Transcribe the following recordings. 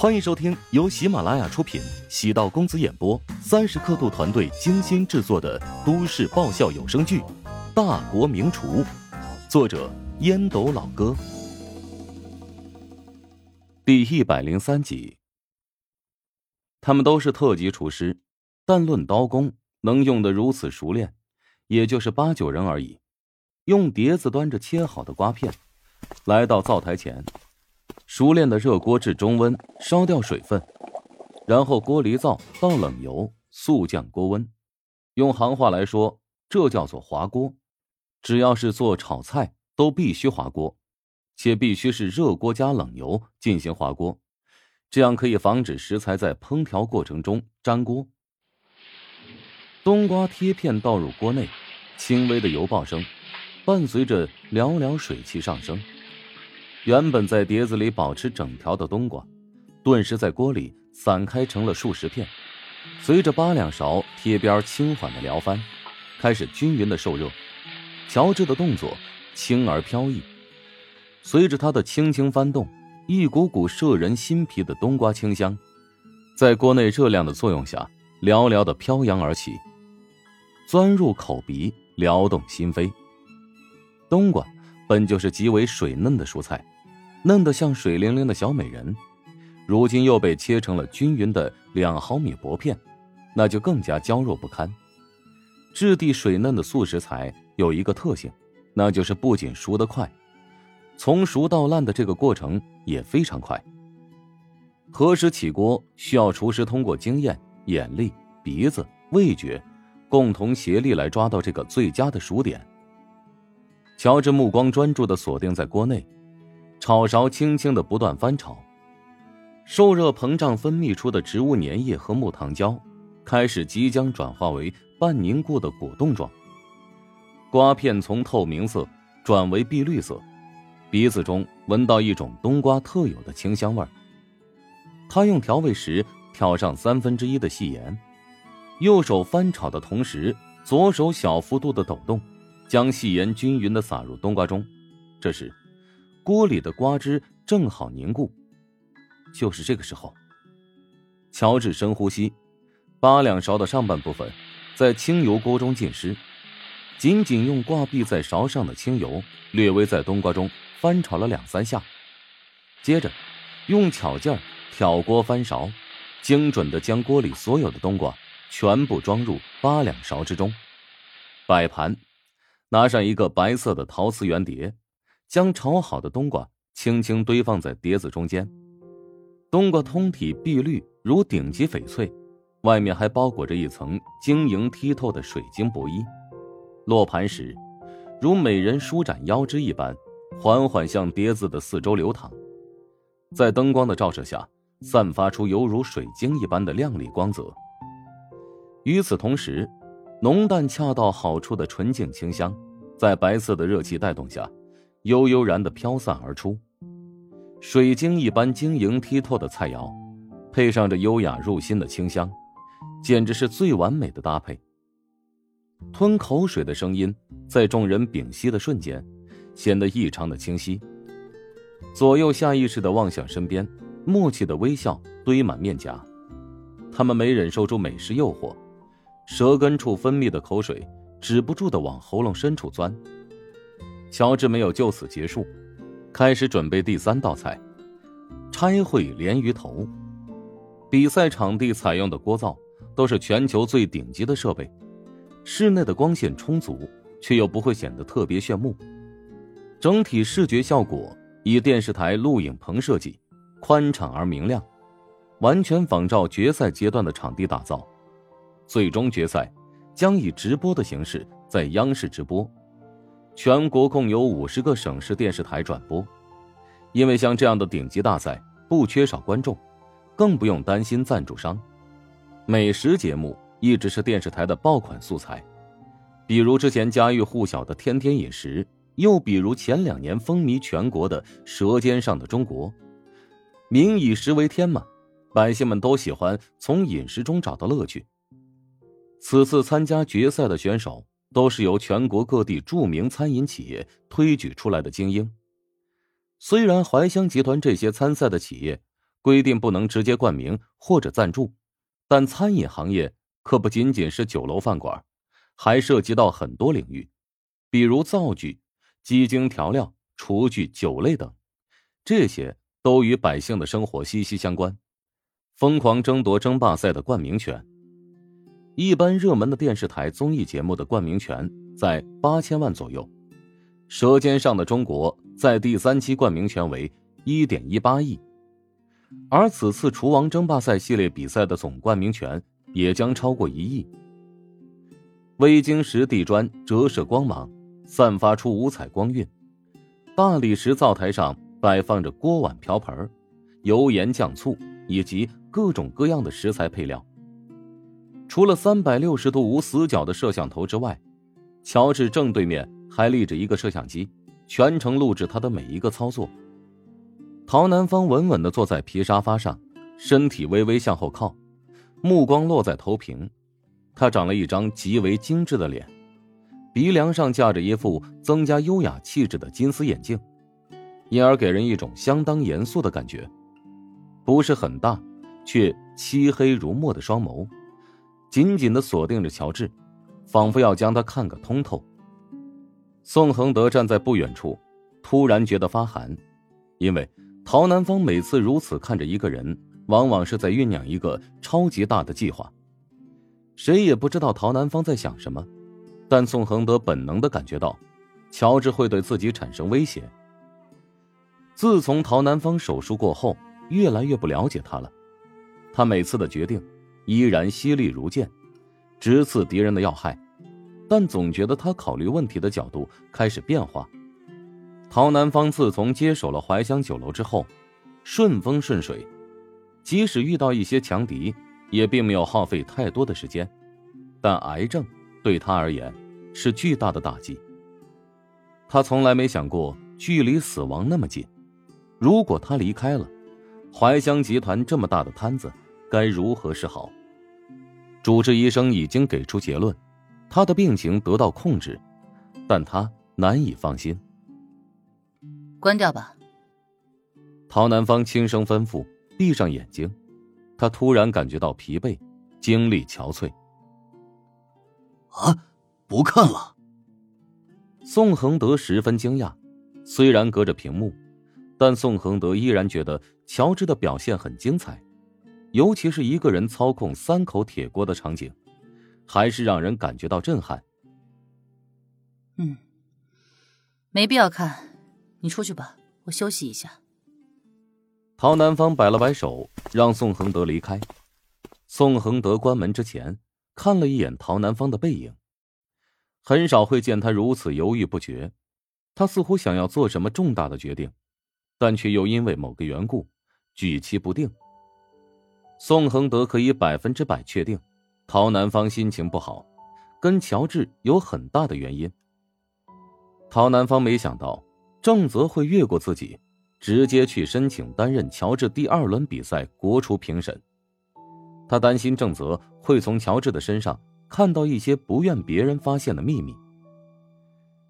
欢迎收听由喜马拉雅出品、喜道公子演播、三十刻度团队精心制作的都市爆笑有声剧《大国名厨》，作者烟斗老哥，第一百零三集。他们都是特级厨师，但论刀工，能用的如此熟练，也就是八九人而已。用碟子端着切好的瓜片，来到灶台前。熟练的热锅至中温，烧掉水分，然后锅离灶，倒冷油，速降锅温。用行话来说，这叫做滑锅。只要是做炒菜，都必须滑锅，且必须是热锅加冷油进行滑锅，这样可以防止食材在烹调过程中粘锅。冬瓜贴片倒入锅内，轻微的油爆声，伴随着寥寥水汽上升。原本在碟子里保持整条的冬瓜，顿时在锅里散开成了数十片。随着八两勺贴边轻缓的撩翻，开始均匀的受热。乔治的动作轻而飘逸，随着他的轻轻翻动，一股股摄人心脾的冬瓜清香，在锅内热量的作用下，寥寥的飘扬而起，钻入口鼻，撩动心扉。冬瓜本就是极为水嫩的蔬菜。嫩得像水灵灵的小美人，如今又被切成了均匀的两毫米薄片，那就更加娇弱不堪。质地水嫩的素食材有一个特性，那就是不仅熟得快，从熟到烂的这个过程也非常快。何时起锅，需要厨师通过经验、眼力、鼻子、味觉，共同协力来抓到这个最佳的熟点。乔治目光专注的锁定在锅内。炒勺轻轻的不断翻炒，受热膨胀分泌出的植物粘液和木糖胶，开始即将转化为半凝固的果冻状。瓜片从透明色转为碧绿色，鼻子中闻到一种冬瓜特有的清香味。他用调味石挑上三分之一的细盐，右手翻炒的同时，左手小幅度的抖动，将细盐均匀的撒入冬瓜中。这时。锅里的瓜汁正好凝固，就是这个时候，乔治深呼吸，八两勺的上半部分在清油锅中浸湿，仅仅用挂壁在勺上的清油略微在冬瓜中翻炒了两三下，接着用巧劲儿挑锅翻勺，精准的将锅里所有的冬瓜全部装入八两勺之中，摆盘，拿上一个白色的陶瓷圆碟。将炒好的冬瓜轻轻堆放在碟子中间，冬瓜通体碧绿如顶级翡翠，外面还包裹着一层晶莹剔透的水晶薄衣。落盘时，如美人舒展腰肢一般，缓缓向碟子的四周流淌，在灯光的照射下，散发出犹如水晶一般的亮丽光泽。与此同时，浓淡恰到好处的纯净清香，在白色的热气带动下。悠悠然的飘散而出，水晶一般晶莹剔透的菜肴，配上这优雅入心的清香，简直是最完美的搭配。吞口水的声音在众人屏息的瞬间，显得异常的清晰。左右下意识的望向身边，默契的微笑堆满面颊。他们没忍受住美食诱惑，舌根处分泌的口水止不住的往喉咙深处钻。乔治没有就此结束，开始准备第三道菜——拆烩鲢鱼头。比赛场地采用的锅灶都是全球最顶级的设备，室内的光线充足，却又不会显得特别炫目。整体视觉效果以电视台录影棚设计，宽敞而明亮，完全仿照决赛阶段的场地打造。最终决赛将以直播的形式在央视直播。全国共有五十个省市电视台转播，因为像这样的顶级大赛不缺少观众，更不用担心赞助商。美食节目一直是电视台的爆款素材，比如之前家喻户晓的《天天饮食》，又比如前两年风靡全国的《舌尖上的中国》。民以食为天嘛，百姓们都喜欢从饮食中找到乐趣。此次参加决赛的选手。都是由全国各地著名餐饮企业推举出来的精英。虽然怀香集团这些参赛的企业规定不能直接冠名或者赞助，但餐饮行业可不仅仅是酒楼饭馆，还涉及到很多领域，比如灶具、鸡精调料、厨具、酒类等，这些都与百姓的生活息息相关。疯狂争夺争霸赛的冠名权，一般热门的电视台综艺节目的冠名权在八千万左右，《舌尖上的中国》在第三期冠名权为一点一八亿，而此次厨王争霸赛系列比赛的总冠名权也将超过一亿。微晶石地砖折射光芒，散发出五彩光晕，大理石灶台上摆放着锅碗瓢盆、油盐酱醋以及。各种各样的食材配料。除了三百六十度无死角的摄像头之外，乔治正对面还立着一个摄像机，全程录制他的每一个操作。陶南方稳稳的坐在皮沙发上，身体微微向后靠，目光落在头屏。他长了一张极为精致的脸，鼻梁上架着一副增加优雅气质的金丝眼镜，因而给人一种相当严肃的感觉。不是很大。却漆黑如墨的双眸，紧紧的锁定着乔治，仿佛要将他看个通透。宋恒德站在不远处，突然觉得发寒，因为陶南方每次如此看着一个人，往往是在酝酿一个超级大的计划。谁也不知道陶南方在想什么，但宋恒德本能的感觉到，乔治会对自己产生威胁。自从陶南方手术过后，越来越不了解他了。他每次的决定依然犀利如剑，直刺敌人的要害，但总觉得他考虑问题的角度开始变化。陶南方自从接手了怀乡酒楼之后，顺风顺水，即使遇到一些强敌，也并没有耗费太多的时间。但癌症对他而言是巨大的打击。他从来没想过距离死亡那么近，如果他离开了。怀乡集团这么大的摊子，该如何是好？主治医生已经给出结论，他的病情得到控制，但他难以放心。关掉吧。陶南方轻声吩咐，闭上眼睛。他突然感觉到疲惫，精力憔悴。啊，不看了。宋恒德十分惊讶，虽然隔着屏幕。但宋恒德依然觉得乔治的表现很精彩，尤其是一个人操控三口铁锅的场景，还是让人感觉到震撼。嗯，没必要看，你出去吧，我休息一下。陶南方摆了摆手，让宋恒德离开。宋恒德关门之前看了一眼陶南方的背影，很少会见他如此犹豫不决，他似乎想要做什么重大的决定。但却又因为某个缘故，举棋不定。宋恒德可以百分之百确定，陶南方心情不好，跟乔治有很大的原因。陶南方没想到郑泽会越过自己，直接去申请担任乔治第二轮比赛国厨评审。他担心郑泽会从乔治的身上看到一些不愿别人发现的秘密。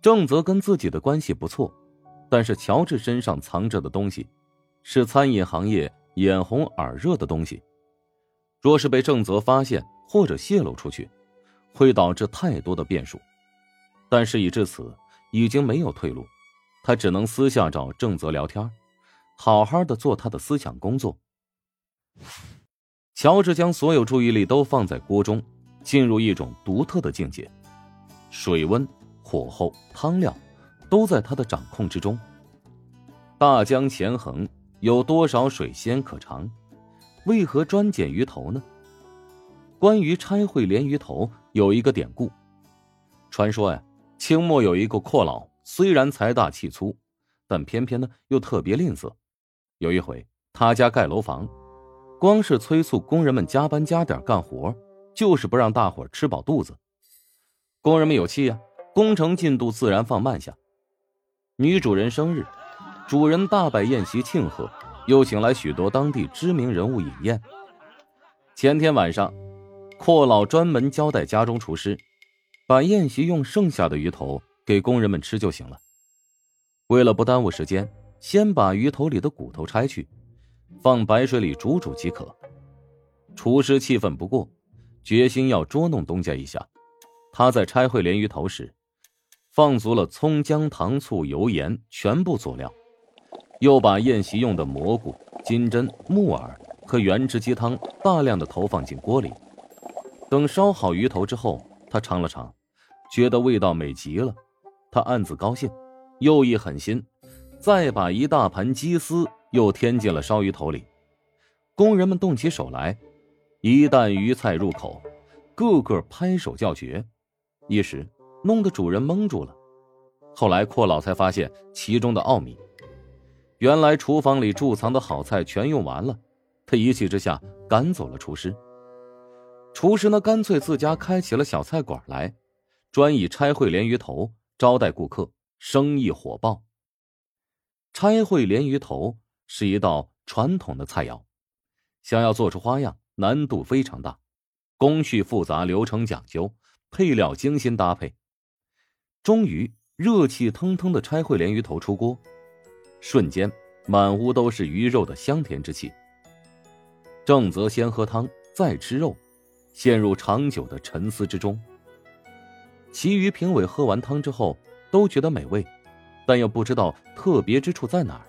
郑泽跟自己的关系不错。但是乔治身上藏着的东西，是餐饮行业眼红耳热的东西。若是被郑泽发现或者泄露出去，会导致太多的变数。但事已至此，已经没有退路，他只能私下找郑泽聊天，好好的做他的思想工作。乔治将所有注意力都放在锅中，进入一种独特的境界，水温、火候、汤料。都在他的掌控之中。大江前横，有多少水仙可尝？为何专拣鱼头呢？关于拆会鲢鱼头，有一个典故。传说呀，清末有一个阔佬，虽然财大气粗，但偏偏呢又特别吝啬。有一回，他家盖楼房，光是催促工人们加班加点干活，就是不让大伙吃饱肚子。工人们有气呀，工程进度自然放慢下。女主人生日，主人大摆宴席庆贺，又请来许多当地知名人物饮宴。前天晚上，阔老专门交代家中厨师，把宴席用剩下的鱼头给工人们吃就行了。为了不耽误时间，先把鱼头里的骨头拆去，放白水里煮煮即可。厨师气愤不过，决心要捉弄东家一下。他在拆烩鲢鱼头时，放足了葱姜糖醋油盐全部佐料，又把宴席用的蘑菇、金针、木耳和原汁鸡汤大量的投放进锅里。等烧好鱼头之后，他尝了尝，觉得味道美极了。他暗自高兴，又一狠心，再把一大盘鸡丝又添进了烧鱼头里。工人们动起手来，一旦鱼菜入口，个个拍手叫绝，一时弄得主人蒙住了。后来阔老才发现其中的奥秘，原来厨房里贮藏的好菜全用完了，他一气之下赶走了厨师。厨师呢，干脆自家开起了小菜馆来，专以拆烩鲢鱼头。招待顾客，生意火爆。拆烩鲢鱼头是一道传统的菜肴，想要做出花样，难度非常大，工序复杂，流程讲究，配料精心搭配。终于，热气腾腾的拆烩鲢鱼头出锅，瞬间满屋都是鱼肉的香甜之气。正则先喝汤，再吃肉，陷入长久的沉思之中。其余评委喝完汤之后都觉得美味，但又不知道特别之处在哪儿。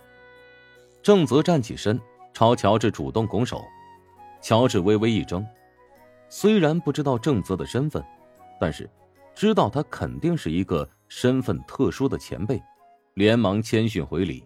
正则站起身朝乔治主动拱手，乔治微微一怔，虽然不知道正则的身份，但是知道他肯定是一个身份特殊的前辈，连忙谦逊回礼。